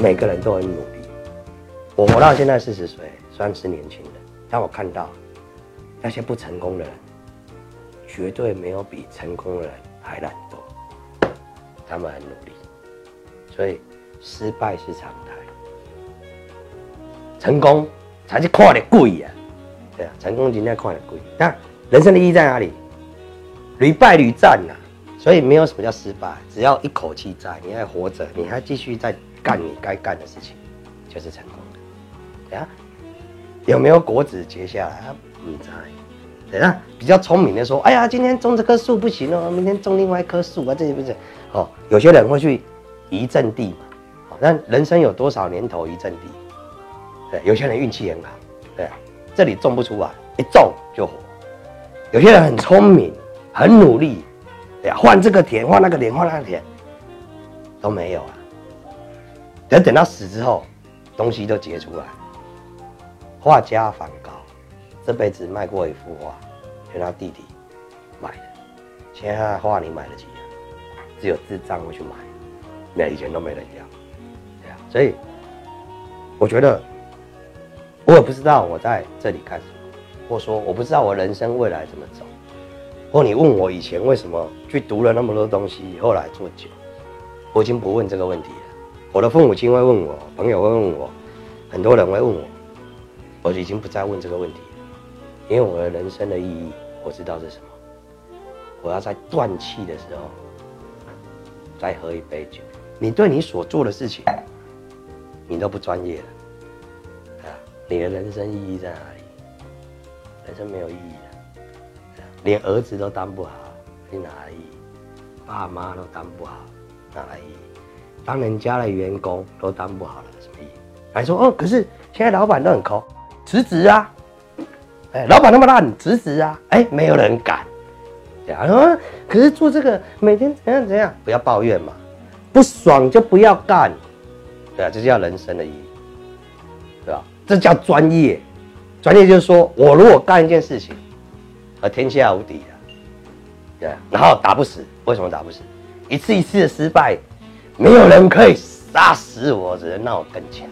每个人都很努力。我活到现在四十岁，算是年轻人，但我看到那些不成功的人，绝对没有比成功的人还懒惰。他们很努力，所以失败是常态，成功才是看得贵呀。对啊，成功今天看得贵。那人生的意义在哪里？屡败屡战呐。所以没有什么叫失败，只要一口气在，你还活着，你还继续在干你该干的事情，就是成功的。啊，有没有果子结下来？啊，不在。对啊，比较聪明的说，哎呀，今天种这棵树不行哦，明天种另外一棵树啊，这些不是？哦，有些人会去移阵地嘛。哦，那人生有多少年头移阵地？对，有些人运气很好，对，这里种不出来，一种就活。有些人很聪明，很努力。对呀，换这个田，换那个田，换那个田，都没有啊。等等到死之后，东西都结出来。画家梵高这辈子卖过一幅画，是他弟弟买的。现在画你买得起啊？只有智障会去买，那以前都没人要。对啊，所以我觉得我也不知道我在这里干什么，或说我不知道我人生未来怎么走。或你问我以前为什么去读了那么多东西，后来做酒，我已经不问这个问题了。我的父母亲会问我，朋友会问我，很多人会问我，我已经不再问这个问题了，因为我的人生的意义我知道是什么。我要在断气的时候再喝一杯酒。你对你所做的事情，你都不专业了，啊，你的人生意义在哪里？人生没有意义的。连儿子都当不好，你哪来意义？爸妈都当不好，哪来意义？当人家的员工都当不好了，什么意思？还说哦，可是现在老板都很抠，辞职啊！哎，老板那么烂，辞职啊！哎，没有人敢。对啊可是做这个每天怎样怎样，不要抱怨嘛，不爽就不要干。对啊，这叫人生的意义，对吧？这叫专业。专业就是说我如果干一件事情。而天下无敌的，对，然后打不死，为什么打不死？一次一次的失败，没有人可以杀死我，只能让我更强。